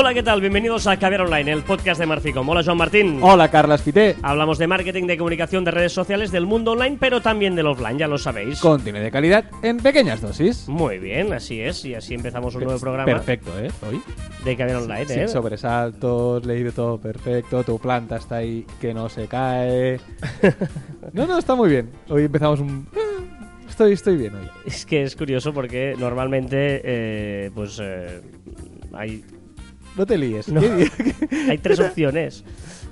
Hola, ¿qué tal? Bienvenidos a Caviar Online, el podcast de Marficom. Hola, Joan Martín. Hola, Carlas Fité. Hablamos de marketing, de comunicación, de redes sociales, del mundo online, pero también del offline, ya lo sabéis. Contenido de calidad en pequeñas dosis. Muy bien, así es. Y así empezamos un nuevo programa Perfecto, ¿eh? Hoy. de Caviar Online, Sin ¿eh? sobresaltos, leído todo perfecto, tu planta está ahí que no se cae. no, no, está muy bien. Hoy empezamos un... Estoy, estoy bien hoy. Es que es curioso porque normalmente, eh, pues, eh, hay, No te líes. No. Hay tres opciones.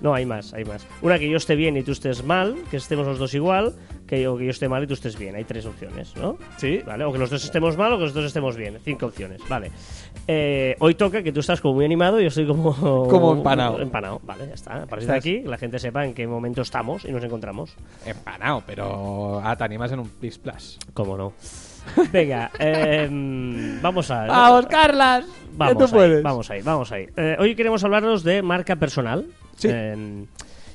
No, hay más, hay más. Una que yo esté bien y tú estés mal, que estemos los dos igual, que yo, que yo esté mal y tú estés bien. Hay tres opciones, ¿no? Sí. ¿Vale? O que los dos estemos mal o que los dos estemos bien. Cinco opciones, vale. Eh, hoy toca que tú estás como muy animado y yo estoy como... Como empanado. Empanado, vale, ya está. A partir de aquí, que la gente sepa en qué momento estamos y nos encontramos. Empanado, pero... Ah, te animas en un Plis Plus. ¿Cómo no? Venga, em, vamos a... ¡Vamos, Carlas! Vamos tú ahí, puedes. vamos ahí, vamos ahí. Eh, hoy queremos hablaros de marca personal. Sí. Eh,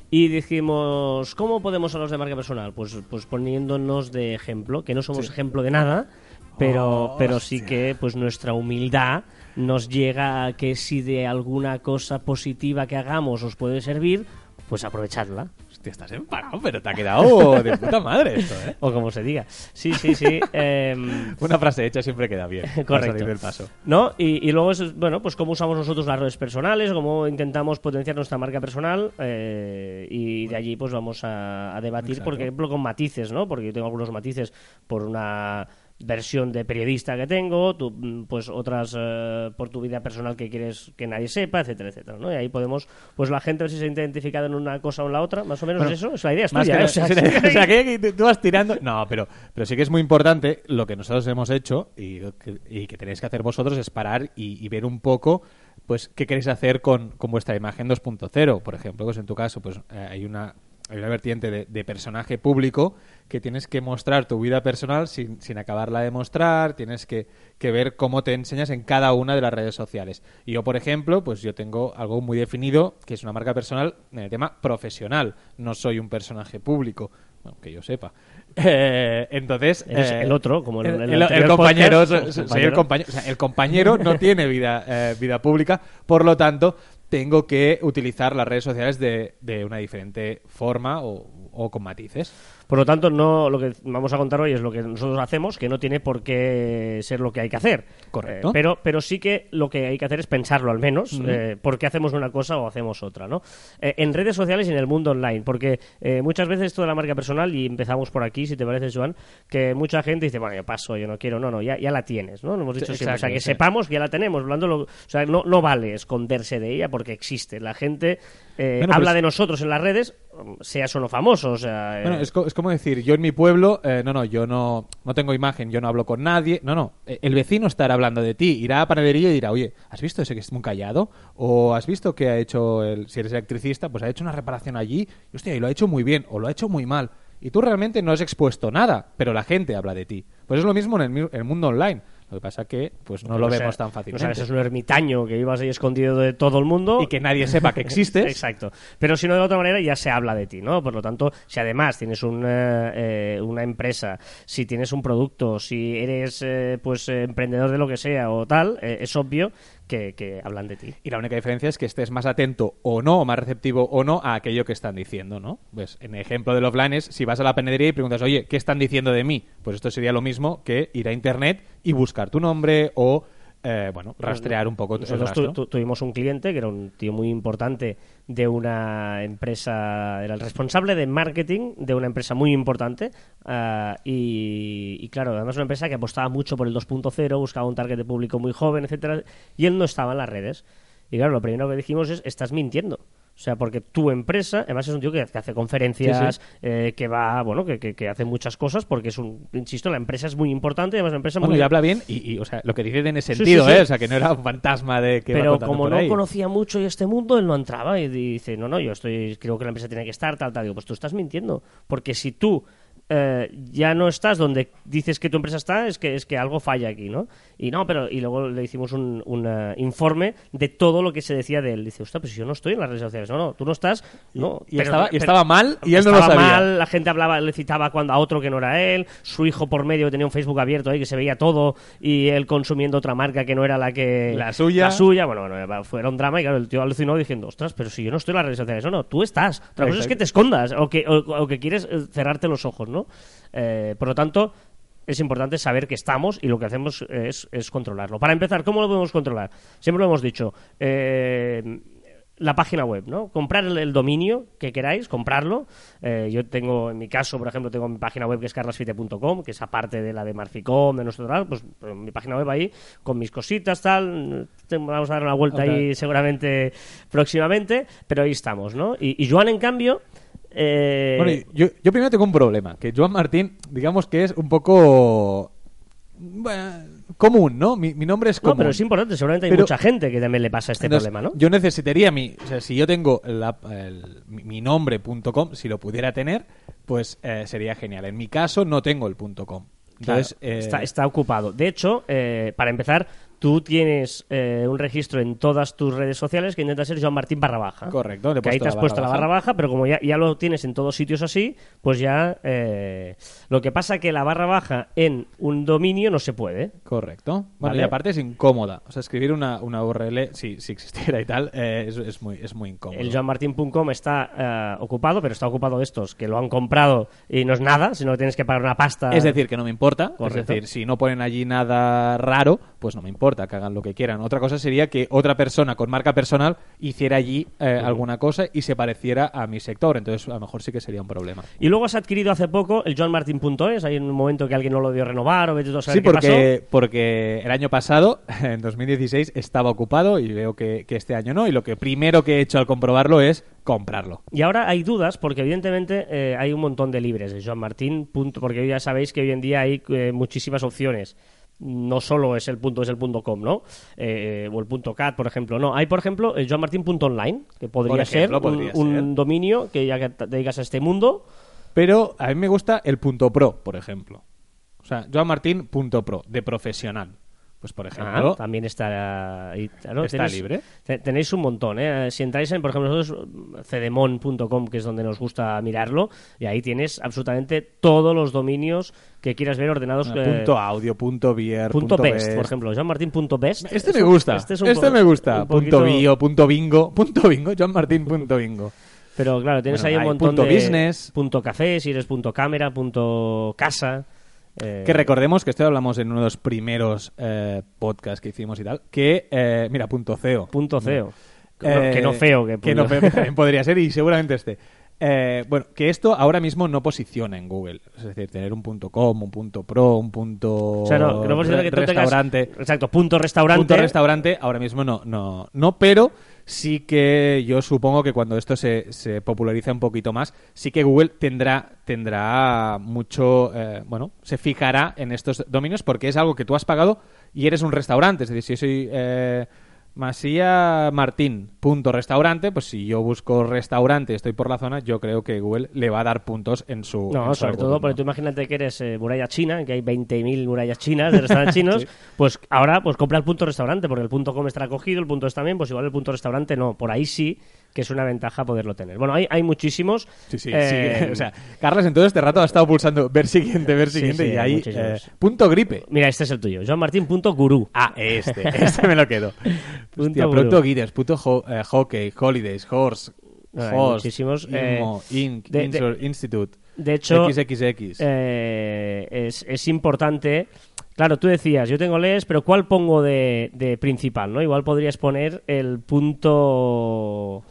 y dijimos, ¿cómo podemos hablar de marca personal? Pues, pues poniéndonos de ejemplo, que no somos Sí. ejemplo de nada, pero, Oh, pero sí que pues nuestra humildad nos llega a que si de alguna cosa positiva que hagamos os puede servir, pues aprovechadla. Hostia, estás empanado, pero te ha quedado de puta madre esto, ¿eh? O como se diga. Sí, sí, sí. em, Una frase hecha siempre queda bien. Correcto. salir del paso. ¿No? Y, y luego, es, bueno, pues cómo usamos nosotros las redes personales, cómo intentamos potenciar nuestra marca personal eh, y de allí pues vamos a, a debatir, Exacto. por ejemplo, con matices, ¿no? Porque yo tengo algunos matices por una versión de periodista que tengo, tú, mm, pues otras eh, por tu vida personal que quieres que nadie sepa, etcétera, etcétera, ¿no? Y ahí podemos, pues la gente ver si se siente identificada en una cosa o en la otra, más o menos Bueno, eso, es la idea, es Más tuya, que ¿eh? O sea, o sea, que tú- vas tirando. No, pero, pero sí que es muy importante lo que nosotros hemos hecho y que, y que tenéis que hacer vosotros es parar y, y ver un poco pues qué queréis hacer con, con vuestra imagen 2.0. Por ejemplo, pues en tu caso, pues eh, hay una hay una vertiente de, de personaje público que tienes que mostrar tu vida personal sin, sin acabarla de mostrar, tienes que, que ver cómo te enseñas en cada una de las redes sociales. Y yo, por ejemplo, pues yo tengo algo muy definido, que es una marca personal en el tema profesional. No soy un personaje público, bueno, que yo sepa. Eh, entonces... Eres eh, el otro, como el- el el, anterior compañero, podcast, soy- soy compañero. el compañero. O sea, el compañero no tiene vida, eh, vida pública, por lo tanto, tengo que utilizar las redes sociales de, de una diferente forma o, o con matices. Por lo tanto, no lo que vamos a contar hoy es lo que nosotros hacemos, que no tiene por qué ser lo que hay que hacer. Correcto. Eh, pero, pero sí que lo que hay que hacer es pensarlo al menos, eh, por qué hacemos una cosa o hacemos otra, ¿no? Eh, en redes sociales y en el mundo online, porque eh, muchas veces esto de la marca personal, y empezamos por aquí, si te parece, Joan, que mucha gente dice, bueno, yo paso, yo no quiero, no, no, ya, ya la tienes, ¿no? Lo hemos dicho siempre. O sea, que sepamos que ya la tenemos, hablando lo- o sea, no, no vale esconderse de ella porque existe. La gente eh, Bueno, habla pues- de nosotros en las redes, seas o no famoso, o sea... eh, es, co- es como decir, yo en mi pueblo, eh, no, no, yo no, no tengo imagen, yo no hablo con nadie. No, no, eh, el vecino estará hablando de ti, irá a panadería y dirá, oye, ¿has visto ese que es muy callado? ¿O has visto que ha hecho, el, si eres electricista, pues ha hecho una reparación allí? Y hostia, y lo ha hecho muy bien, o lo ha hecho muy mal. Y tú realmente no has expuesto nada, pero la gente habla de ti. Pues es lo mismo en el mundo online. Lo que pasa que pues no lo sea, vemos tan No fácilmente. sabes, es un ermitaño que ibas ahí escondido de todo el mundo. y que nadie sepa que existes. Exacto. Pero si no, de otra manera ya se habla de ti, ¿no? Por lo tanto, si además tienes un, eh, eh, una empresa, si tienes un producto, si eres eh, pues eh, emprendedor de lo que sea o tal, eh, es obvio que, hablan de ti. Y la única diferencia es que estés más atento o no, o más receptivo o no a aquello que están diciendo, ¿no? Pues en el ejemplo del offline es, si vas a la panadería y preguntas, oye, ¿qué están diciendo de mí? Pues esto sería lo mismo que ir a internet y buscar tu nombre o, eh, bueno, rastrear un poco Nosotros tu- rastro. tu- tuvimos un cliente que era un tío muy importante de una empresa, era el responsable de marketing de una empresa muy importante y, y claro, además una empresa que apostaba mucho por el 2.0, buscaba un target de público muy joven, etcétera, y él no estaba en las redes. Y claro, lo primero que dijimos es, estás mintiendo. O sea, porque tu empresa, además es un tío que, que hace conferencias, Sí, eh, que va, bueno, que, que- que hace muchas cosas, porque es un, insisto, la empresa es muy importante, y además la empresa Bueno, muy... y habla bien y, y, o sea, lo que dice en ese Sí, sentido, sí. ¿eh? O sea, que no era un fantasma de que pero como por no ahí. conocía mucho este mundo, él no entraba y dice, no, no, yo estoy, creo que la empresa tiene que estar, tal, tal. Digo, pues tú estás mintiendo. Porque si tú eh, ya no estás donde dices que tu empresa está, es que, es que algo falla aquí, ¿no? Y no, pero y luego le hicimos un, un, eh, informe de todo lo que se decía de él. Dice, ostras, pues yo no estoy en las redes sociales. No, no, tú no estás. No, Y, pero- estaba, y pero- estaba mal y él no lo estaba sabía. mal, la gente hablaba, le citaba cuando a otro que no era él, su hijo por medio que tenía un Facebook abierto ahí que se veía todo y él consumiendo otra marca que no era la que La suya. la suya, bueno, bueno, fue era un drama y claro, el tío alucinó diciendo, ostras, pero si yo no estoy en las redes sociales, no, no, tú estás. Otra cosa es que te escondas o que, o, o que quieres eh, cerrarte los ojos, ¿no? Eh, por lo tanto, es importante saber que estamos y lo que hacemos es, es controlarlo. Para empezar, ¿cómo lo podemos controlar? Siempre lo hemos dicho. eh, la página web, ¿no? Comprar el, dominio que queráis, comprarlo. Eh, yo tengo, en mi caso, por ejemplo, tengo mi página web que es carlasfite.com, que es aparte de la de Marficom, de nuestro tal, pues pues, mi página web ahí, con mis cositas, tal. Vamos a dar una vuelta ahí seguramente próximamente, pero ahí estamos, ¿no? Y, y Joan, en cambio... eh, Bueno, yo, yo primero tengo un problema, que Joan Martín, digamos que es un poco bueno, común, ¿no? Mi, mi nombre es no, común. pero es importante, seguramente hay Pero- mucha gente que también le pasa este Entonces, problema, ¿no? Yo necesitaría mi, o sea, si yo tengo la- el- mi, mi nombre.com, si lo pudiera tener, pues eh, sería genial. En mi caso no tengo el punto .com. Entonces, Claro, eh, está, está ocupado. De hecho, eh, para empezar, tú tienes eh, un registro en todas tus redes sociales que intenta ser Joan Martín barra baja. Correcto, le Que ahí te has la puesto la barra baja. baja, pero como ya, ya lo tienes en todos sitios así, pues ya... eh, lo que pasa que la barra baja en un dominio no se puede. Correcto. Bueno, Vale. y aparte es incómoda. O sea, escribir una, una URL, si, si existiera y tal, eh, es, es muy, es muy incómodo. El joanmartin.com está eh, ocupado, pero está ocupado de estos que lo han comprado y no es nada, sino que tienes que pagar una pasta. Es decir, que no me importa. Correcto. Es decir, si no ponen allí nada raro, pues no me importa que hagan lo que quieran. Otra cosa sería que otra persona con marca personal hiciera allí eh, alguna cosa y se pareciera a mi sector. Entonces, a lo mejor sí que sería un problema. Y luego has adquirido hace poco el joanmartin.es, hay un momento que alguien no lo dio renovar o vete a saber Sí, qué pasó. porque, porque el año pasado, en 2016, estaba ocupado y veo que, que este año no. Y lo que primero que he hecho al comprobarlo es comprarlo. Y ahora hay dudas porque evidentemente eh, hay un montón de libres de Joan Martín, punto, porque ya sabéis que hoy en día hay eh, muchísimas opciones. No solo es el punto, es el punto com, ¿no? Eh, o el punto cat, por ejemplo. No, hay, por ejemplo, el joanmartin.online, que podría ejemplo, ser un- podría un, ser. dominio que ya que te dedicas a este mundo. Pero a mí me gusta el punto pro, por ejemplo. O sea, Joan Martín punto pro, de profesional. Pues, por ejemplo, Ah, también está, claro, Está tenéis- libre. te- Tenéis un montón, ¿eh? Si entráis en, por ejemplo, nosotros, cedemon.com, que es donde nos gusta mirarlo, y ahí tienes absolutamente todos los dominios que quieras ver ordenados. Bueno, eh, punto audio, punto beer, punto punto best, por ejemplo, joanmartin.best. Este Es me gusta, este, es un po- me gusta. un Punto poquito- bio, punto bingo, punto bingo, Joan Martín punto bingo. Pero claro, tienes Bueno, ahí un montón punto de... business. Punto café, si eres punto cámara, punto casa... eh, Que recordemos que esto hablamos en uno de los primeros eh, podcasts que hicimos y tal, que, eh, mira, punto CEO. Punto CEO. Eh, que no feo, que, que no feo, que también podría ser y seguramente este. Eh, bueno, que esto ahora mismo no posiciona en Google. Es decir, tener un punto com, un punto pro, un punto O sea, no, que no posiciona que tú tengas- restaurante. Exacto, punto restaurante. Punto restaurante ahora mismo no, no, no, pero sí que yo supongo que cuando esto se, se populariza un poquito más, sí que Google tendrá, tendrá mucho, eh, bueno, se fijará en estos dominios porque es algo que tú has pagado y eres un restaurante. Es decir, si yo soy eh, Masía Martín, punto restaurante, pues si yo busco restaurante y estoy por la zona, yo creo que Google le va a dar puntos en su... en No, su sobre todo porque tú imagínate que eres eh, muralla china, que hay 20.000 murallas chinas de restaurantes chinos, pues ahora pues compra el punto restaurante, porque el punto com estará cogido, el punto es también, pues igual el punto restaurante no. Por ahí sí que es una ventaja poderlo tener. Bueno, hay, hay muchísimos. Sí, sí, eh, sí. O sea, Carlos en todo este rato ha estado pulsando ver siguiente, ver siguiente sí, y ahí eh, punto gripe. Mira, este es el tuyo, joanmartin.guru. Ah, este, este me lo quedo. Hostia, gurú. Pronto Guides, puto ho- eh, hockey, holidays, horse, hay host, muchísimos, Inmo, eh, Inc, de- Institute, De hecho, XXX. eh, es, es importante. Claro, tú decías, yo tengo LES, pero ¿cuál pongo de, de principal? ¿no? Igual podrías poner el punto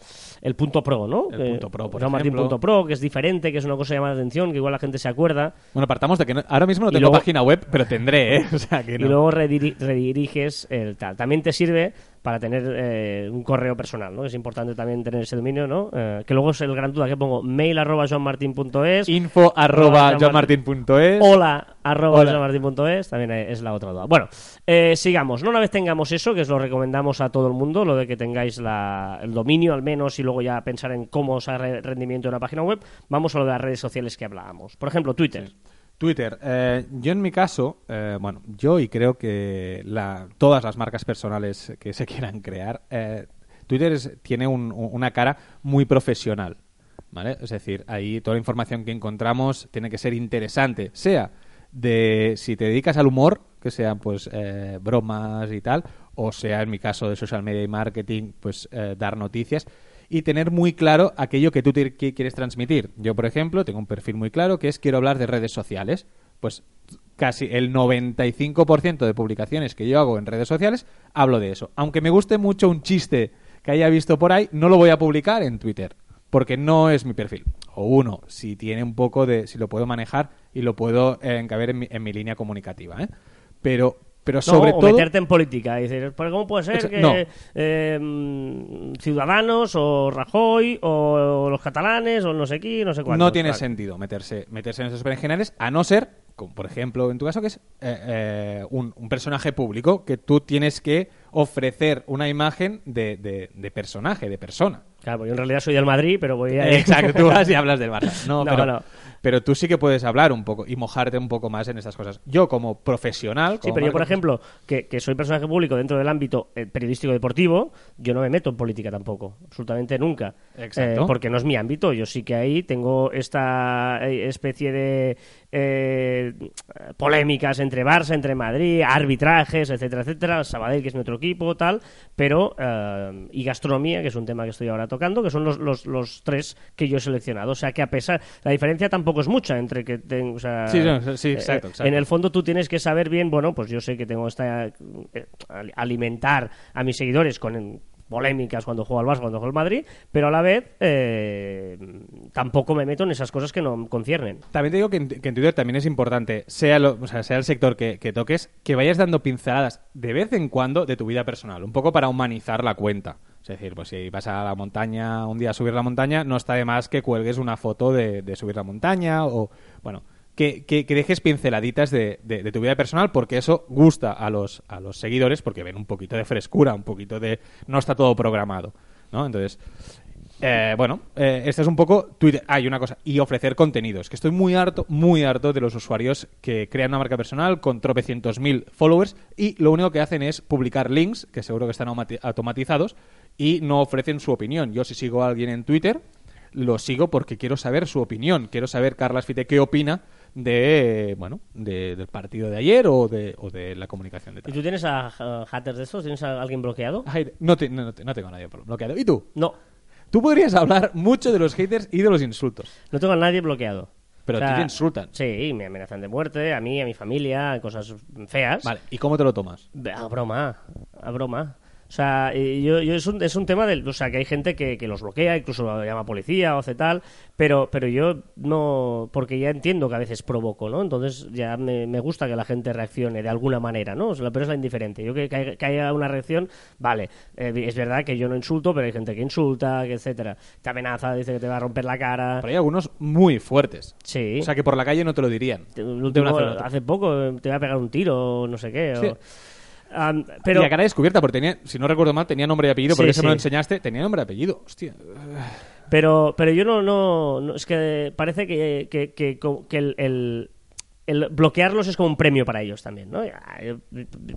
el punto pro, ¿no? El punto pro, por Martín punto pro, que es diferente, que es una cosa que llama la atención, que igual la gente se acuerda. Bueno, partamos de que no- ahora mismo no tengo luego- página web, pero tendré, ¿eh? O sea que y luego rediri- rediriges el tal. También te sirve para tener eh, un correo personal, ¿no? Es importante también tener ese dominio, ¿no? Eh, que luego es el gran duda que pongo, mail arroba johnmartin.es, Info arroba johnmartin.es. hola arroba johnmartin.es, también es la otra duda. Bueno, eh, sigamos, ¿no? Una vez tengamos eso, que os lo recomendamos a todo el mundo, lo de que tengáis la- el dominio al menos y luego ya pensar en cómo sacar rendimiento de una página web, vamos a lo de las redes sociales que hablábamos. Por ejemplo, Twitter. Twitter. Eh, yo en mi caso, eh, bueno, yo y creo que la- todas las marcas personales que se quieran crear, eh, Twitter es- tiene un- un- una cara muy profesional. ¿Vale? Es decir, ahí toda la información que encontramos tiene que ser interesante, sea de si te dedicas al humor, que sean pues eh, bromas y tal, o sea en mi caso de social media y marketing, pues eh, dar noticias y tener muy claro aquello que tú quieres transmitir. Yo, por ejemplo, tengo un perfil muy claro que es quiero hablar de redes sociales. Pues casi el 95% de publicaciones que yo hago en redes sociales hablo de eso. Aunque me guste mucho un chiste que haya visto por ahí, no lo voy a publicar en Twitter porque no es mi perfil. O uno, si tiene un poco de, si lo puedo manejar y lo puedo eh, encaber en mi, en mi línea comunicativa, ¿eh? Pero, pero No, sobre o todo, meterte en política y decir, "¿Pero ¿cómo puede ser que no. eh, Ciudadanos o Rajoy o los catalanes o no sé qué, no sé cuánto? no tiene sentido meterse, meterse en esos berenjenales, a no ser, como por ejemplo en tu caso, que es eh, eh, un, un personaje público que tú tienes que ofrecer una imagen de, de- de personaje, de persona. Claro, yo en realidad soy del Madrid, pero voy a... Exacto, tú vas y hablas del Barça. No, No, pero, no. pero tú sí que puedes hablar un poco y mojarte un poco más en estas cosas. Yo como profesional... Sí, pero yo, por ejemplo, que, que soy personaje público dentro del ámbito eh, periodístico deportivo, yo no me meto en política tampoco, absolutamente nunca. Exacto. Eh, porque no es mi ámbito. Yo sí que ahí tengo esta eh, especie de eh, polémicas entre Barça, entre Madrid, arbitrajes, etcétera, etcétera. Sabadell, que es mi otro equipo, tal. Pero, eh, y gastronomía, que es un tema que estoy ahora tocando, que son los, los, los tres que yo he seleccionado. O sea que a pesar. La diferencia tampoco es mucha entre que tengo. O sea, Sí, no, sí, eh, exacto, exacto. En el fondo tú tienes que saber bien, bueno, pues yo sé que tengo esta eh, al- alimentar a mis seguidores con polémicas cuando juego al Barça, cuando juego al Madrid, pero a la vez eh, tampoco me meto en esas cosas que no conciernen. También te digo que en, que en Twitter también es importante, sea, lo- o sea, sea el sector que, que toques, que vayas dando pinceladas de vez en cuando de tu vida personal, un poco para humanizar la cuenta. Es decir, pues si vas a la montaña, un día a subir la montaña, no está de más que cuelgues una foto de, subir la montaña o, bueno, que, que- que dejes pinceladitas de, de- de tu vida personal porque eso gusta a los, a los seguidores porque ven un poquito de frescura, un poquito de... no está todo programado, ¿no? Entonces... Eh, bueno, eh, este es un poco Twitter. Hay una cosa, y ofrecer contenidos. Que estoy muy harto, muy harto de los usuarios que crean una marca personal con tropecientos mil followers y lo único que hacen es publicar links, que seguro que están automati- automatizados, y no ofrecen su opinión. Yo si sigo a alguien en Twitter, lo sigo porque quiero saber su opinión. Quiero saber, Carlas Fite, qué opina de, bueno, de- del partido de ayer o de, o de la comunicación de ¿Y tal. tú tienes a, a haters de estos? ¿Tienes a alguien bloqueado? Ay, no, te- no, no tengo a nadie bloqueado. ¿Y tú? No, Tú podrías hablar mucho de los haters y de los insultos. no tengo a nadie bloqueado. Pero O sea, a ti te insultan. Sí, me amenazan de muerte, a mí, a mi familia, cosas feas. Vale, ¿y cómo te lo tomas? A broma, a broma. O sea, yo, yo es, un, es un tema del. O sea, que hay gente que, que los bloquea, incluso lo llama policía o hace tal, pero, pero yo no. Porque ya entiendo que a veces provoco, ¿no? Entonces ya me, me gusta que la gente reaccione de alguna manera, ¿no? O sea, pero es la indiferente. Yo que, que, haya- que haya una reacción, vale. eh, es verdad que yo no insulto, pero hay gente que insulta, que etcétera. Te amenaza, dice que te va a romper la cara. Pero hay algunos muy fuertes. Sí. O sea, que por la calle no te lo dirían. De una hace poco eh, te voy a pegar un tiro, o no sé qué. o- Pero Y a cara descubierta, porque tenía, si no recuerdo mal, tenía nombre y apellido, porque Sí, eso me lo enseñaste, tenía nombre y apellido. Hostia. Pero, pero yo no, no, no- es que parece que, que, que, que el, el- el bloquearlos es como un premio para ellos también, ¿no?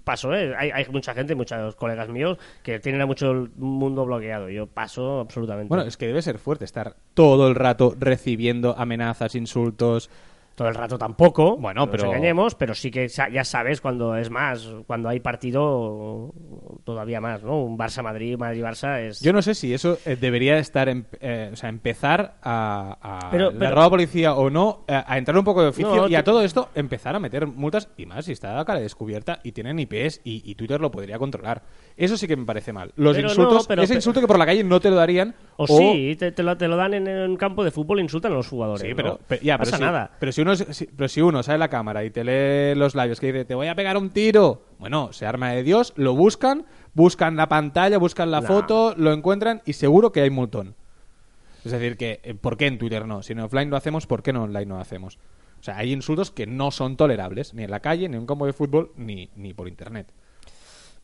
Paso, ¿eh? Hay, hay mucha gente, muchos colegas míos que tienen a mucho el mundo bloqueado. Yo paso absolutamente. Bueno, es que debe ser fuerte estar todo el rato recibiendo amenazas, insultos. Todo el rato tampoco, Bueno, no nos pero- engañemos, pero sí que ya sabes cuando es más, cuando hay partido todavía más, ¿no? Un Barça-Madrid, Madrid-Barça es... Yo no sé si eso eh, debería estar, em- eh, o sea, empezar a, a Pero- la pero- roba policía o no, eh, a entrar un poco de oficio No, y a todo esto empezar a meter multas y más si está a cara descubierta y tienen IPs y, y Twitter lo podría controlar. Eso sí que me parece mal. Los Pero no, insultos, pero- ese insulto que por la calle no te lo darían O, sí, te, te lo, te lo dan en un campo de fútbol insultan a los jugadores. Sí, pero, ya, pasa nada. Pero si uno, si- pero si uno sale a la cámara y te lee los labios que dice, te voy a pegar un tiro, Bueno, se arma de Dios, lo buscan, buscan la pantalla, buscan la foto, lo encuentran y seguro que hay un montón. Es decir, que eh, ¿por qué en Twitter no? Si en offline lo hacemos, ¿por qué no online no lo hacemos? O sea, hay insultos que no son tolerables, ni en la calle, ni en un campo de fútbol, ni, ni por internet.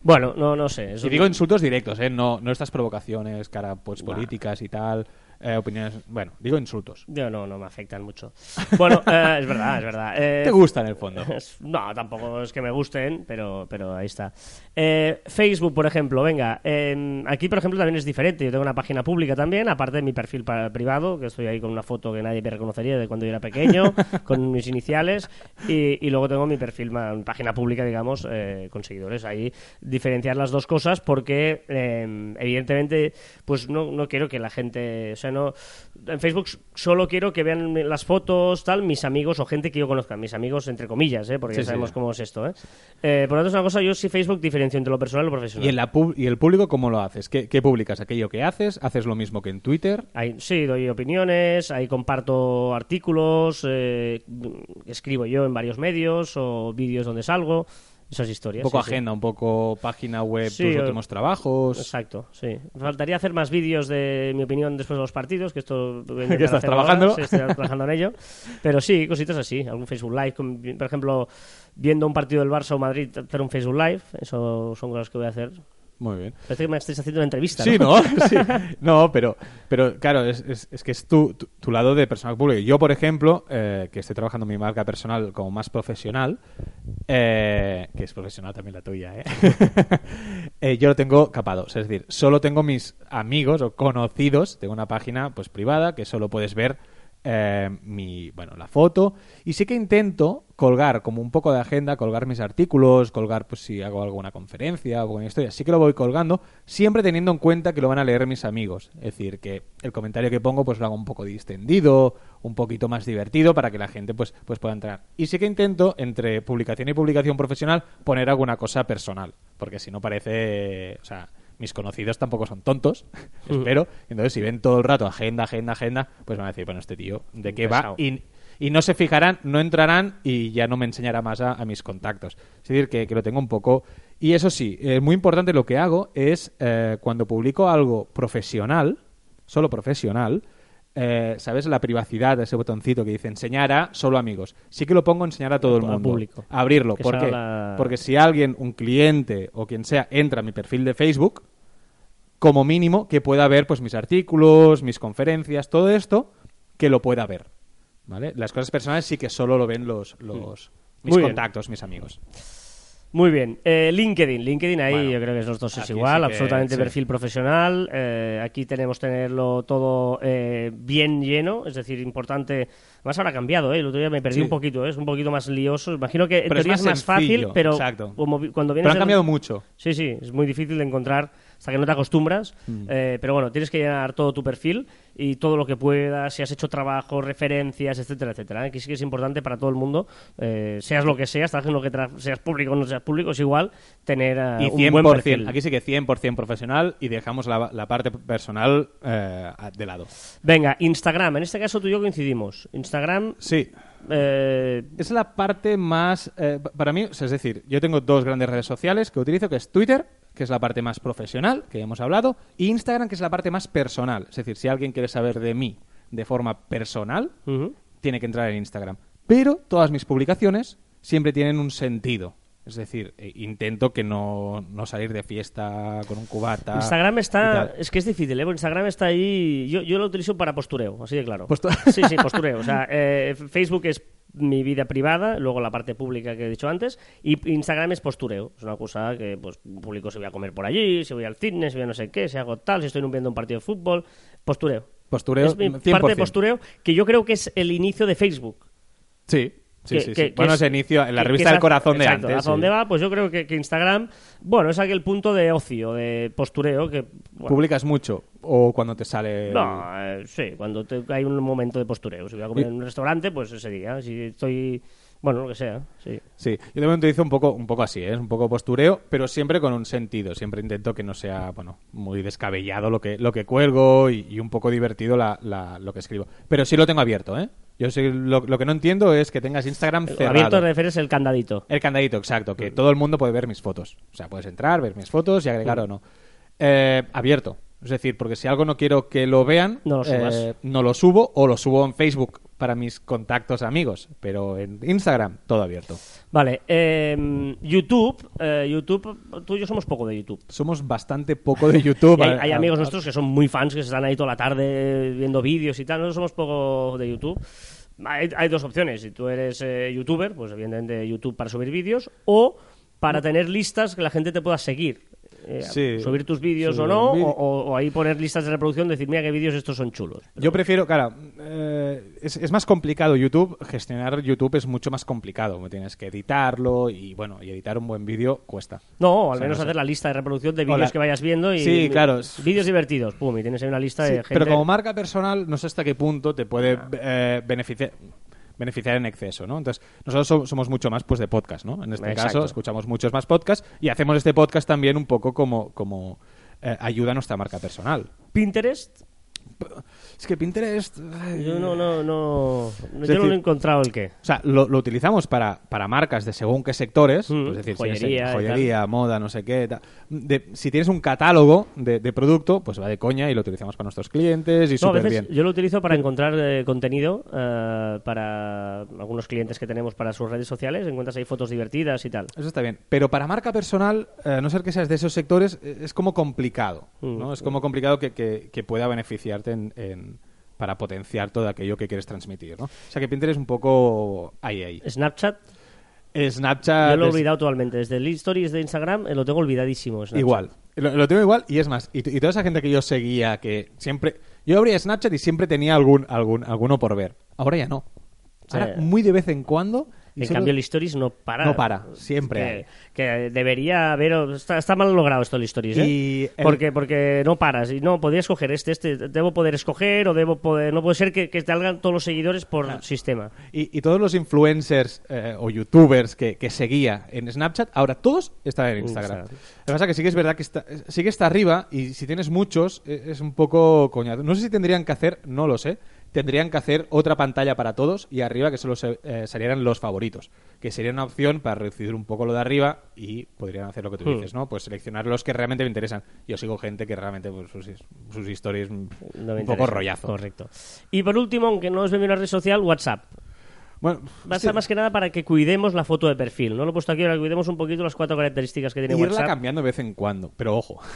Bueno, no, no sé. eso- Y digo insultos directos, ¿eh? No, no estas provocaciones, cara, pues políticas y tal, eh, opiniones... Bueno, digo insultos. Yo no, no me afectan mucho. Bueno, eh, es verdad, es verdad. Eh, ¿Te gusta en el fondo? No, tampoco es que me gusten, pero, pero ahí está. Eh, Facebook, por ejemplo, venga. eh, aquí, por ejemplo, también es diferente. Yo tengo una página pública también, aparte de mi perfil privado, que estoy ahí con una foto que nadie me reconocería de cuando yo era pequeño, con mis iniciales. Y, y luego tengo mi perfil, página pública, digamos, eh, con seguidores. Ahí diferenciar las dos cosas porque, eh, evidentemente, pues no, no quiero que la gente. O sea, no. En Facebook solo quiero que vean las fotos, tal, mis amigos o gente que yo conozca. Mis amigos, entre comillas, ¿eh? porque Sí, ya sí. sabemos cómo es esto. ¿eh? Eh, por lo tanto, es una cosa, yo sí Facebook diferencio entre lo personal y lo profesional. ¿Y, en la pub- ¿Y el público cómo lo haces? ¿Qué, qué publicas? ¿Aquello que haces? ¿Haces lo mismo que en Twitter? Ahí, sí, doy opiniones, ahí comparto artículos, escribo yo en varios medios o vídeos donde salgo, esas historias. Un poco sí, sí. agenda, un poco página web, Sí, tus últimos trabajos. Exacto, sí. Faltaría hacer más vídeos de mi opinión después de los partidos, que esto... ¿Que estás trabajando? Sí, estoy trabajando en ello. Pero sí, cositas así. Algún Facebook Live, con- por ejemplo, viendo un partido del Barça o Madrid, hacer un Facebook Live. Eso son cosas que voy a hacer. Muy bien. Parece que me estáis haciendo una entrevista, Sí, ¿no? Sí. No, pero, pero claro, es, es- es que es tu, tu, tu lado de personal público. Yo, por ejemplo, eh, que estoy trabajando mi marca personal como más profesional, eh, que es profesional también la tuya, ¿eh? Eh, yo lo tengo capado. Es decir, solo tengo mis amigos o conocidos. Tengo una página pues privada que solo puedes ver eh, mi, bueno, la foto. Y sí que intento colgar como un poco de agenda, colgar mis artículos, colgar pues si hago alguna conferencia o alguna historia. Sí que lo voy colgando, siempre teniendo en cuenta que lo van a leer mis amigos. Es decir, que el comentario que pongo pues lo hago un poco distendido, un poquito más divertido para que la gente pues, pues pueda entrar. Y sí que intento, entre publicación y publicación profesional, poner alguna cosa personal. Porque si no parece... O sea, mis conocidos tampoco son tontos, espero. Entonces, si ven todo el rato agenda, agenda, agenda, pues van a decir, bueno, este tío, ¿de qué Pesado. va? Y, y no se fijarán, no entrarán y ya no me enseñará más a, a mis contactos. Es decir, que, que lo tengo un poco... Y eso sí, eh, muy importante lo que hago es, eh, cuando publico algo profesional, solo profesional, eh, ¿sabes? La privacidad, ese botoncito que dice enseñar a solo amigos. Sí que lo pongo enseñar a todo el mundo. público. Abrirlo. Que ¿Por sea qué? la- Porque si alguien, un cliente o quien sea, entra a mi perfil de Facebook, como mínimo que pueda ver pues mis artículos, mis conferencias, todo esto, que lo pueda ver. ¿Vale? Las cosas personales sí que solo lo ven los, los mis Muy bien. contactos, mis amigos. Muy bien. Eh, LinkedIn. LinkedIn ahí Bueno, yo creo que los dos es igual. sí que- absolutamente sí. perfil profesional. Eh, aquí tenemos tenerlo todo eh, bien lleno. Es decir, importante. Además ahora ha cambiado, ¿eh? El otro día me perdí Sí. un poquito, ¿eh? Es un poquito más lioso. Imagino que en Pero es teoría más es más fácil, pero exacto. como cuando Pero vienes han de- cambiado mucho. Sí, sí, es muy difícil de encontrar hasta que no te acostumbras. Mm. Eh, pero bueno, tienes que llenar todo tu perfil y todo lo que puedas, si has hecho trabajo, referencias, etcétera, etcétera. Aquí sí que es importante para todo el mundo, eh, seas lo que seas, lo que seas público o no seas público, es igual tener eh, Y un 100%, buen perfil. aquí sí que 100% profesional y dejamos la, la parte personal eh, de lado. Venga, Instagram. En este caso tú y yo coincidimos. Instagram, Sí, eh, es la parte más... eh, pa- para mí, es decir, yo tengo dos grandes redes sociales que utilizo, que es Twitter, que es la parte más profesional, que hemos hablado, y Instagram, que es la parte más personal. Es decir, si alguien quiere saber de mí de forma personal, tiene que entrar en Instagram. Pero todas mis publicaciones siempre tienen un sentido. Es decir, eh, intento que no, no salir de fiesta con un cubata. Instagram está. Es que es difícil, ¿eh? Porque Instagram está ahí. Yo, yo lo utilizo para postureo, así de claro. Sí, sí, postureo. O sea, eh, Facebook es mi vida privada, luego la parte pública que he dicho antes, y Instagram es postureo. Es una cosa que pues publico si voy a comer por allí, si voy al fitness, si voy a no sé qué, si hago tal, si estoy viendo un partido de fútbol. Postureo. Postureo, es mi 100%. parte de postureo que yo creo que es el inicio de Facebook. Sí, sí, que- sí. sí. que- que bueno, es- ese inicio en la revista del corazón de exacto, antes. ¿Hacia sí. dónde va? Pues yo creo que, que Instagram, bueno, es aquel punto de ocio, de postureo que... bueno, ¿Publicas mucho? ¿O cuando te sale...? No, eh, sí, cuando te- hay un momento de postureo. Si voy a comer en un restaurante, pues ese día. Si estoy, bueno, lo que sea, sí. Sí, yo también utilizo un poco, un poco así, ¿eh? es un poco postureo, pero siempre con un sentido. Siempre intento que no sea, bueno, muy descabellado lo que, lo que cuelgo y, y un poco divertido la, la- lo que escribo. Pero sí lo tengo abierto, ¿eh? Yo sé, lo, lo que no entiendo es que tengas Instagram cerrado. Abierto te refieres el candadito. El candadito, exacto, que todo el mundo puede ver mis fotos. O sea, puedes entrar, ver mis fotos y agregar o no. Eh, abierto. Es decir, porque si algo no quiero que lo vean, No lo subas. eh, no lo subo o lo subo en Facebook para mis contactos amigos. Pero en Instagram, todo abierto. Vale, eh, YouTube, eh, YouTube, tú y yo somos poco de YouTube. Somos bastante poco de YouTube. Hay, amigos nuestros que son muy fans, que se están ahí toda la tarde viendo vídeos y tal. Nosotros somos poco de YouTube. Hay, hay dos opciones. Si tú eres eh, youtuber, pues evidentemente YouTube para subir vídeos o para tener listas que la gente te pueda seguir. Eh, Sí. subir tus vídeos o no, o, ahí poner listas de reproducción, decir, mira qué vídeos estos son chulos. Yo prefiero, claro, eh, es, es más complicado YouTube, gestionar YouTube es mucho más complicado, tienes que editarlo y bueno, y editar un buen vídeo cuesta. No, al O sea, menos no sé. hacer la lista de reproducción de vídeos que vayas viendo y Sí, claro. vídeos divertidos, pum, y tienes ahí una lista Sí, de gente. Pero como marca personal, no sé hasta qué punto te puede eh, beneficiar beneficiar en exceso, ¿no? Entonces, nosotros so- somos mucho más pues de podcast, ¿no? En este Exacto. caso, escuchamos muchos más podcasts y hacemos este podcast también un poco como, como eh, ayuda a nuestra marca personal. Pinterest, Es que Pinterest... ay, yo no, no, no, yo decir- no he encontrado el qué. O sea, lo, lo utilizamos para, para marcas de según qué sectores, Mm, pues es decir, si es joyería y joyería, moda, no sé qué. ta- de- si tienes un catálogo de, de producto, pues va de coña y lo utilizamos para nuestros clientes y No, súper bien. yo lo utilizo para encontrar eh, contenido eh, para algunos clientes que tenemos para sus redes sociales. Encuentras ahí fotos divertidas y tal. Eso está bien. Pero para marca personal, eh, a no ser que seas de esos sectores, es como complicado. ¿no? Mm. Es como complicado que, que- que pueda beneficiarte en, en- para potenciar todo aquello que quieres transmitir. ¿no? O sea que Pinterest es un poco ahí, ahí. Snapchat, Snapchat yo lo he es olvidado totalmente. Desde el Stories de Instagram eh, lo tengo olvidadísimo. Snapchat. igual. Lo, lo tengo igual y es más. Y, toda esa gente que yo seguía, que siempre... Yo abría Snapchat y siempre tenía algún, algún, alguno por ver. Ahora ya no. Ahora Sí. muy de vez en cuando... En solo- cambio, el Stories no para. No para, siempre Que, debería haber. Está, está mal logrado esto el Stories, ¿eh? Y el- Porque, porque no paras. Y no, podría escoger este, este. Debo poder escoger o debo poder. No puede ser que, que te salgan todos los seguidores por sistema. Y, y todos los influencers eh, o youtubers que, que seguía en Snapchat, ahora todos están en Instagram. Instagram. Lo que pasa es que sí que es verdad que está, sí que está arriba y si tienes muchos eh, es un poco coñazo. No sé si tendrían que hacer, no lo sé, tendrían que hacer otra pantalla para todos y arriba que solo se, eh, salieran los favoritos, que sería una opción para reducir un poco lo de arriba y podrían hacer lo que tú Hmm. dices, ¿no? Pues seleccionar los que realmente me interesan. Yo sigo gente que realmente pues, sus, sus historias mm, No un poco rollazo. Correcto. Y por último, aunque no es de una red social, WhatsApp. Bueno, Basta sí. más que nada para que cuidemos la foto de perfil. No lo he puesto aquí, que cuidemos un poquito las cuatro características que tiene irla WhatsApp. cambiando de vez en cuando, pero ojo.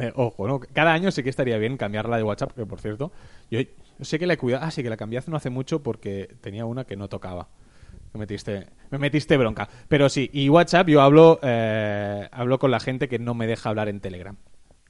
Eh, ojo, ¿no? Cada año sí que estaría bien cambiarla de WhatsApp, que por cierto, yo, yo sé que la he cuidado. Ah, sí, que la cambié hace no hace mucho porque tenía una que no tocaba. Me metiste, me metiste bronca. Pero sí, y WhatsApp yo hablo, eh, hablo con la gente que no me deja hablar en Telegram.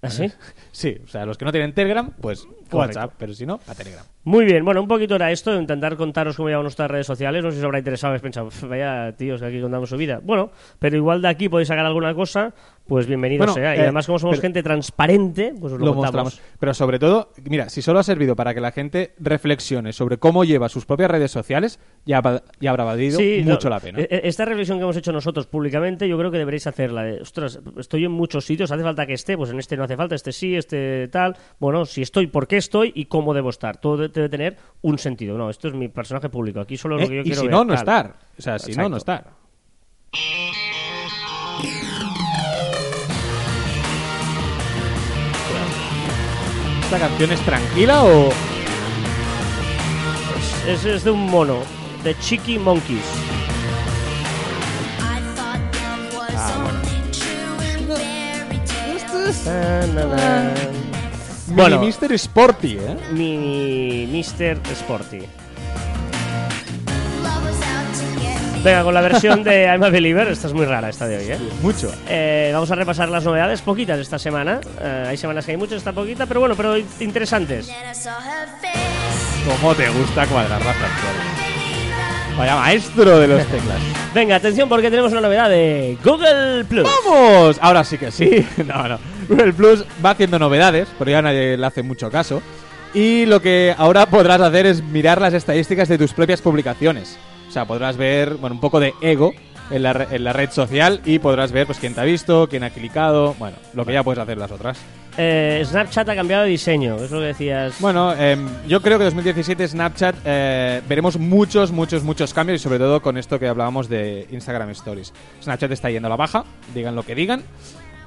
¿Ah, sí? Sí, o sea, los que no tienen Telegram, pues WhatsApp, pero si no, a Telegram. Muy bien, bueno, un poquito era esto, intentar contaros cómo llevamos nuestras redes sociales. No sé si os habrá interesado, habéis pensado, "Uf, vaya tíos que aquí contamos su vida. Bueno, pero igual de aquí podéis sacar alguna cosa, pues bienvenido Bueno, sea. y eh, además, como somos gente transparente, pues os lo, lo mostramos. Pero sobre todo, mira, si solo ha servido para que la gente reflexione sobre cómo lleva sus propias redes sociales, ya, ya habrá valido Sí, mucho no, la pena. eh, eh, Esta reflexión que hemos hecho nosotros públicamente, yo creo que deberéis hacerla. De, ostras, estoy en muchos sitios, hace falta que esté, pues en este no hace falta, este sí, este tal. Bueno, si estoy, ¿por qué estoy y cómo debo estar? Todo de- debe tener un sentido. No, esto es mi personaje público. Aquí solo es lo Eh, que yo y quiero si ver, no, no tal. estar. O sea, si no, no estar. ¿Esta canción es tranquila o...? Es, es de un mono, de Chicky Monkeys. Ah, na. Bueno, Bueno, Mr. Sporty, ¿eh? mi Mr. Sporty. Venga, con la versión de I'm a Believer, esta es muy rara esta de hoy, ¿eh? Mucho. Eh, vamos a repasar las novedades, poquitas esta semana. Eh, hay semanas que hay muchas, esta poquita, pero bueno, pero interesantes. ¿Cómo te gusta cuadrar las? Vaya maestro de los teclas. Venga, atención porque tenemos una novedad de Google Plus. ¡Vamos! Ahora sí que sí. No, no. Google Plus va haciendo novedades, pero ya nadie le hace mucho caso. Y lo que ahora podrás hacer es mirar las estadísticas de tus propias publicaciones. O sea, podrás ver, bueno, un poco de ego en la, re- en la red social y podrás ver pues quién te ha visto, quién ha clicado, bueno, lo que ya puedes hacer las otras. eh, Snapchat ha cambiado de diseño, es lo que decías. Bueno, em, yo creo que 2017 Snapchat eh, veremos muchos, muchos, muchos cambios y sobre todo con esto que hablábamos de Instagram Stories. Snapchat está yendo a la baja, digan lo que digan,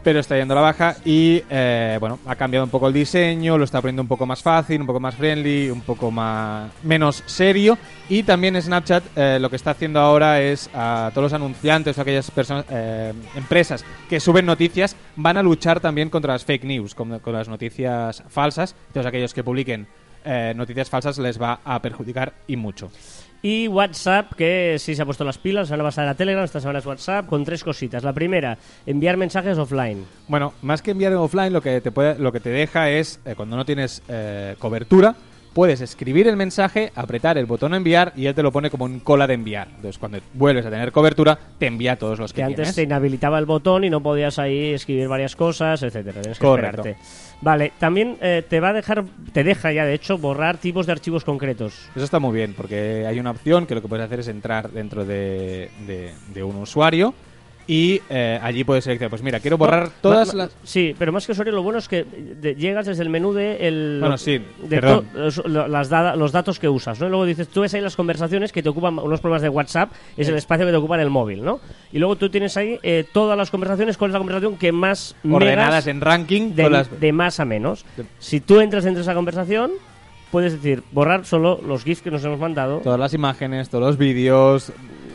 pero está yendo a la baja y eh, bueno, ha cambiado un poco el diseño, lo está poniendo un poco más fácil, un poco más friendly, un poco más menos serio y también Snapchat eh, lo que está haciendo ahora es a todos los anunciantes o aquellas personas, eh, empresas que suben noticias van a luchar también contra las fake news, con, con las noticias falsas, todos aquellos que publiquen eh, noticias falsas les va a perjudicar y mucho. Y WhatsApp, que sí se ha puesto las pilas, la semana pasada era Telegram, esta semana es WhatsApp, con tres cositas. La primera, enviar mensajes offline. Bueno, más que enviar en offline, lo que te, puede, lo que te deja es, eh, cuando no tienes eh, cobertura, puedes escribir el mensaje, apretar el botón enviar y él te lo pone como en cola de enviar. Entonces, cuando vuelves a tener cobertura, te envía todos los que, Que antes tienes. te inhabilitaba el botón y no podías ahí escribir varias cosas, etcétera. Tienes que Correcto. esperarte. Vale, también eh, te va a dejar, te deja ya de hecho borrar tipos de archivos concretos. Eso está muy bien, porque hay una opción que lo que puedes hacer es entrar dentro de, de- de un usuario y eh, allí puedes seleccionar, pues mira, quiero borrar todas ma- las... Sí, pero más que usuario, lo bueno es que de- llegas desde el menú de el, Bueno, sí, de to- los, lo- las dada- los datos que usas, ¿no? Y luego dices, tú ves ahí las conversaciones que te ocupan unos problemas de WhatsApp, es el espacio que te ocupa en el móvil, ¿no? Y luego tú tienes ahí eh, todas las conversaciones, cuál es la conversación que más ordenadas en ranking de, con las... de más a menos. Si tú entras dentro de esa conversación, puedes decir, borrar solo los GIFs que nos hemos mandado, Todas las imágenes, todos los vídeos...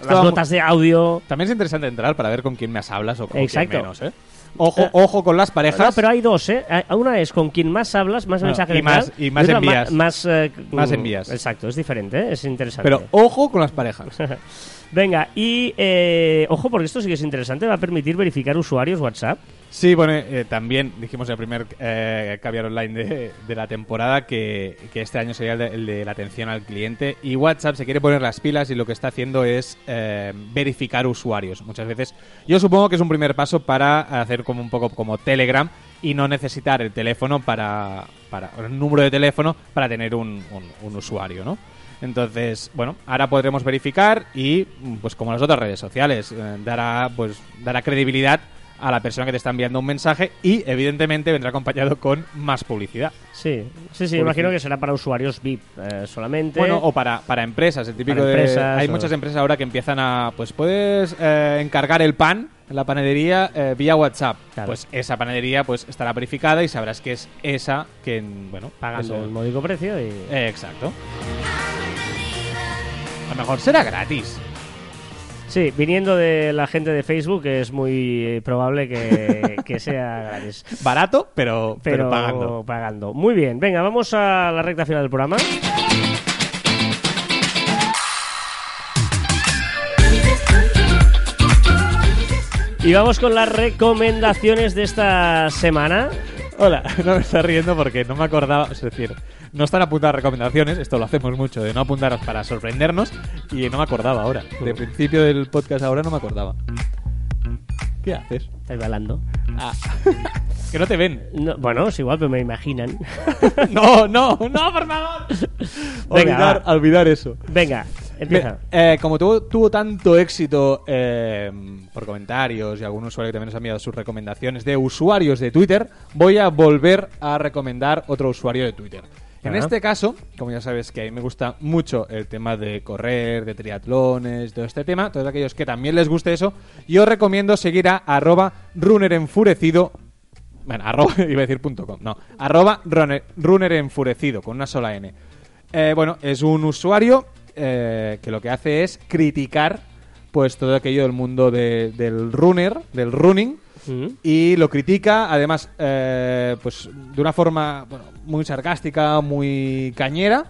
las notas de audio... También es interesante entrar para ver con quién más hablas o con Exacto. quién menos, ¿eh? Ojo, Eh, ojo con las parejas. No, pero hay dos, ¿eh? Hay- Una es con quien más hablas, más mensajes y más- y más envías. Más, eh, Más mm, envías. Exacto, es diferente, ¿eh? es interesante. Pero ojo con las parejas. Venga, y eh, ojo, porque esto sí que es interesante, va a permitir verificar usuarios WhatsApp. Sí, bueno, eh, también dijimos en el primer eh, caviar online de, de la temporada que, este año sería el de, el de la atención al cliente y WhatsApp se quiere poner las pilas y lo que está haciendo es eh, verificar usuarios. Muchas veces yo supongo que es un primer paso para hacer como un poco como Telegram y no necesitar el teléfono para, para el número de teléfono para tener un, un- usuario, ¿no? Entonces, bueno, ahora podremos verificar y, pues como las otras redes sociales, eh, dará, pues, dará credibilidad a la persona que te está enviando un mensaje y, evidentemente, vendrá acompañado con más publicidad. Sí, sí, sí, imagino que será para usuarios VIP eh, solamente. Bueno, o para, para empresas, el típico de... empresas, Hay o- muchas empresas ahora que empiezan a... Pues puedes eh, encargar el pan en la panadería eh, vía WhatsApp. Claro. Pues esa panadería pues estará verificada y sabrás que es esa que, bueno... pagando el módico precio y... Exacto. A lo mejor será gratis. Sí, viniendo de la gente de Facebook es muy eh, probable que, que sea gratis. Barato, pero, pero, Pero, pagando. pagando. Muy bien, venga, vamos a la recta final del programa. Y vamos con las recomendaciones de esta semana. Hola, no me está riendo porque no me acordaba, es decir, no están apuntadas recomendaciones, esto lo hacemos mucho, de no apuntaros para sorprendernos, y no me acordaba ahora. De principio del podcast ahora no me acordaba. ¿Qué haces? Estáis bailando. Ah, que no te ven. No, bueno, es igual, pero me imaginan. No, no, no, por favor. Venga, olvidar, olvidar eso. Venga, empieza. Mira, eh, como tuvo, tuvo tanto éxito eh, por comentarios y algún usuario que también nos ha enviado sus recomendaciones de usuarios de Twitter, voy a volver a recomendar otro usuario de Twitter. En este caso, como ya sabes que a mí me gusta mucho el tema de correr, de triatlones, todo este tema, todos aquellos que también les guste eso, yo recomiendo seguir a arroba runnerenfurecido bueno, arroba, iba a decir punto com, no. Arroba runner, runner enfurecido, con una sola N. Eh, bueno, es un usuario eh, que lo que hace es criticar pues todo aquello del mundo de- del runner, del running, Mm. y lo critica, además, eh, pues de una forma bueno, muy sarcástica, muy cañera,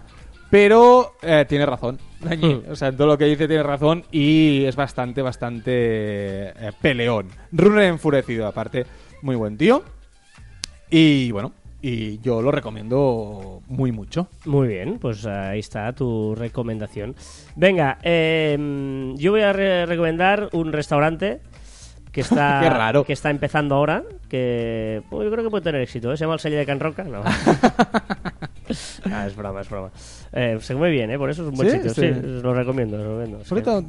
pero eh, tiene razón. Mm. O sea, todo lo que dice tiene razón y es bastante, bastante eh, peleón. Runner enfurecido, aparte, muy buen tío. Y bueno, y yo lo recomiendo muy mucho. Muy bien, pues ahí está tu recomendación. Venga, eh, yo voy a re- recomendar un restaurante que está, Qué raro. que está empezando ahora, que pues, yo creo que puede tener éxito. ¿eh? Se llama el Selle de Can Roca. No. Ah, es broma, es broma. Eh, se come bien, ¿eh? por eso es un buen ¿Sí? sitio. Sí. Sí, lo recomiendo. Lo recomiendo. Sobre Sí. todo,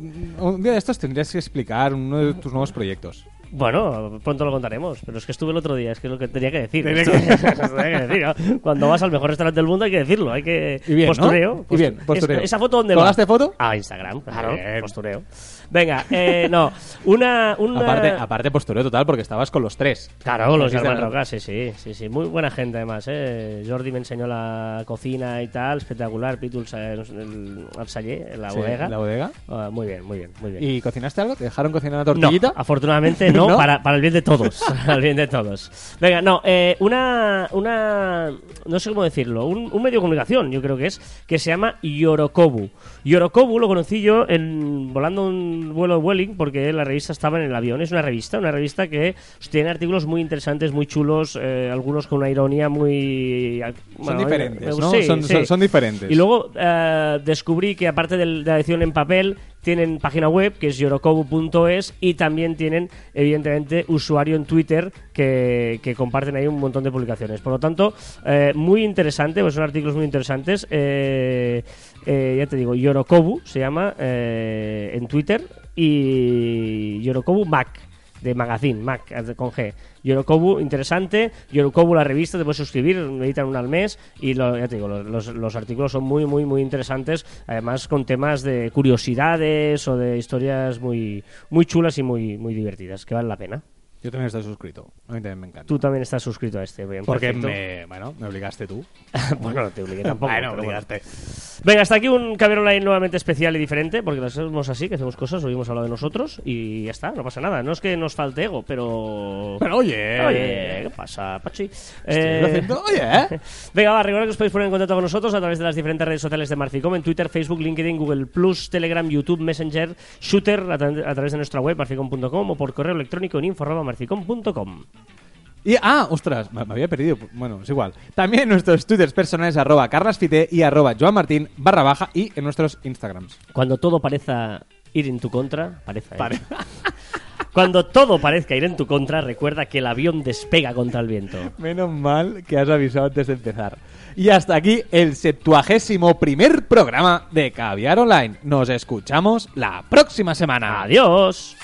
un día de estos tendrías que explicar uno de tus nuevos proyectos. Bueno, pronto lo contaremos, pero es que estuve el otro día, es que es lo que tenía que decir. Tenía Esto- tenía que decir, ¿no? Cuando vas al mejor restaurante del mundo hay que decirlo, hay que... Y bien, ¿no? postureo. Y bien, postu- postureo. ¿Esa foto dónde va? ¿Colgaste foto? A Instagram, claro, postureo. Venga, eh, no, una... una... Aparte, aparte postureo total porque estabas con los tres. Claro, los está- Roca, sí, sí, sí, sí. Muy buena gente además, ¿eh? Jordi me enseñó la cocina y tal, espectacular, Pitul el, el, al Saller, en la Sí, bodega. la bodega. Ah, muy bien, muy bien, muy bien. ¿Y cocinaste algo? ¿Te dejaron cocinar una No, tortillita? afortunadamente no, ¿No? Para, para el bien de todos. para el bien de todos. Venga, no, eh, una, una. No sé cómo decirlo. Un, un medio de comunicación, yo creo que es, que se llama Yorokobu. Yorokobu lo conocí yo en, volando un vuelo de Welling porque la revista estaba en el avión. Es una revista, una revista que tiene artículos muy interesantes, muy chulos, eh, algunos con una ironía muy. Son bueno, a mí me- diferentes, me- ¿no? sí, son, sí. son- son diferentes. Y luego eh, descubrí que aparte de la edición en papel, tienen página web que es yorokobu.es y también tienen, evidentemente, usuario en Twitter que, que comparten ahí un montón de publicaciones. Por lo tanto, eh, muy interesante, pues son artículos muy interesantes. Eh, eh, ya te digo, Yorokobu se llama eh, en Twitter y Yorokobu Mac de Magazine, Mac con G. Yorokobu, interesante. Yorokobu, la revista, te puedes suscribir, editan una al mes. Y lo- ya te digo, los- los artículos son muy, muy, muy interesantes. Además, con temas de curiosidades o de historias muy, muy chulas y muy, muy divertidas, que valen la pena. Yo también estoy suscrito. A mí también me encanta. Tú también estás suscrito a este, bien, Porque perfecto. me, bueno, me obligaste tú. bueno, no te obligué tampoco. Bueno, obligaste. Venga, hasta aquí un Caber Online nuevamente especial y diferente, porque lo hacemos así, que hacemos cosas, hoy hemos hablado de nosotros y ya está, no pasa nada. No es que nos falte ego, pero... Pero oye, Oye, ¿qué pasa, Pachi? Eh, haciendo- oye, ¿eh? Venga, va, recuerda que os podéis poner en contacto con nosotros a través de las diferentes redes sociales de Marficom, en Twitter, Facebook, LinkedIn, Google+, Telegram, YouTube, Messenger, Shooter, a, tra- a través de nuestra web, marficom.com, o por correo electrónico en Y, ah, ostras, me, me había perdido. Bueno, es igual. También en nuestros twitters personales, arroba carlasfite y arroba joanmartin barra baja y en nuestros instagrams. Cuando todo parezca ir en tu contra, parece. ¿eh? Pare- Cuando todo parezca ir en tu contra, recuerda que el avión despega contra el viento. Menos mal que has avisado antes de empezar. Y hasta aquí el septuagésimo primer programa de Caviar Online. Nos escuchamos la próxima semana. Adiós.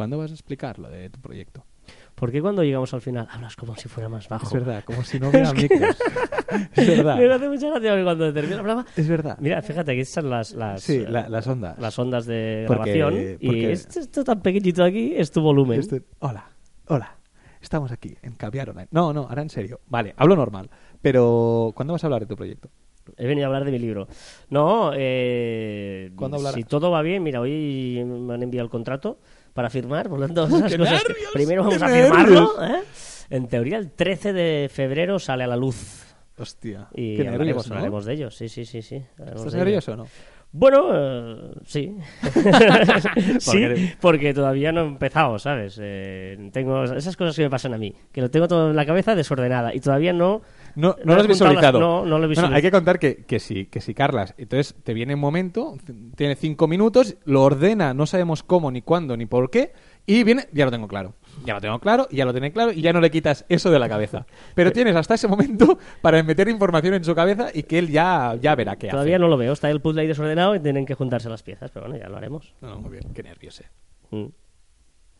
¿Cuándo vas a explicar lo de tu proyecto? ¿Por qué cuando llegamos al final hablas como si fuera más bajo? Es verdad, como si no hubiera micros. es verdad. Me hace mucha gracia porque cuando termina hablaba... Es verdad. Mira, fíjate, aquí están las, las, Sí, la- las ondas. las ondas de Porque- grabación. Y porque- esto, esto tan pequeñito aquí es tu volumen. Este- Hola, hola. Estamos aquí en Caviar Online. No, no, ahora en serio. Vale, hablo normal. Pero, ¿cuándo vas a hablar de tu proyecto? He venido a hablar de mi libro. No, eh, ¿Cuándo si todo va bien, mira, hoy me han enviado el contrato para firmar, por lo tanto, esas ¡Qué cosas que nervios! primero vamos ¡Qué a firmarlo. ¿eh? En teoría, el 13 de febrero sale a la luz. Hostia, Y qué hablaremos, nervios, ¿no? hablaremos de ello, sí, sí, sí. sí. ¿Estás nervioso o no? Bueno, eh, sí. sí, Porque- porque todavía no he empezado, ¿sabes? Eh, tengo esas cosas que me pasan a mí, que lo tengo todo en la cabeza desordenada y todavía no... No, No lo has las- visualizado. no, no lo he visualizado. hay que contar que, que si, que si Carlas, entonces te viene un momento, tiene cinco minutos, lo ordena, no sabemos cómo, ni cuándo, ni por qué, y viene, ya lo tengo claro. Ya lo tengo claro, ya lo tiene claro, y ya no le quitas eso de la cabeza. Pero tienes hasta ese momento para meter información en su cabeza y que él ya, ya verá qué Todavía hace. no lo veo, está el puzzle ahí desordenado y tienen que juntarse las piezas, pero bueno, ya lo haremos. No, no, muy bien, qué nervios, eh. Mm.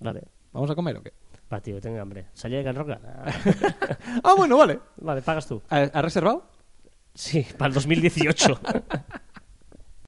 Vale. ¿Vamos a comer o qué? Va, tío, tengo hambre. ¿Salía de Can Roca? ah, bueno, vale. vale, pagas tú. ¿Has has reservado? Sí, para el 2018.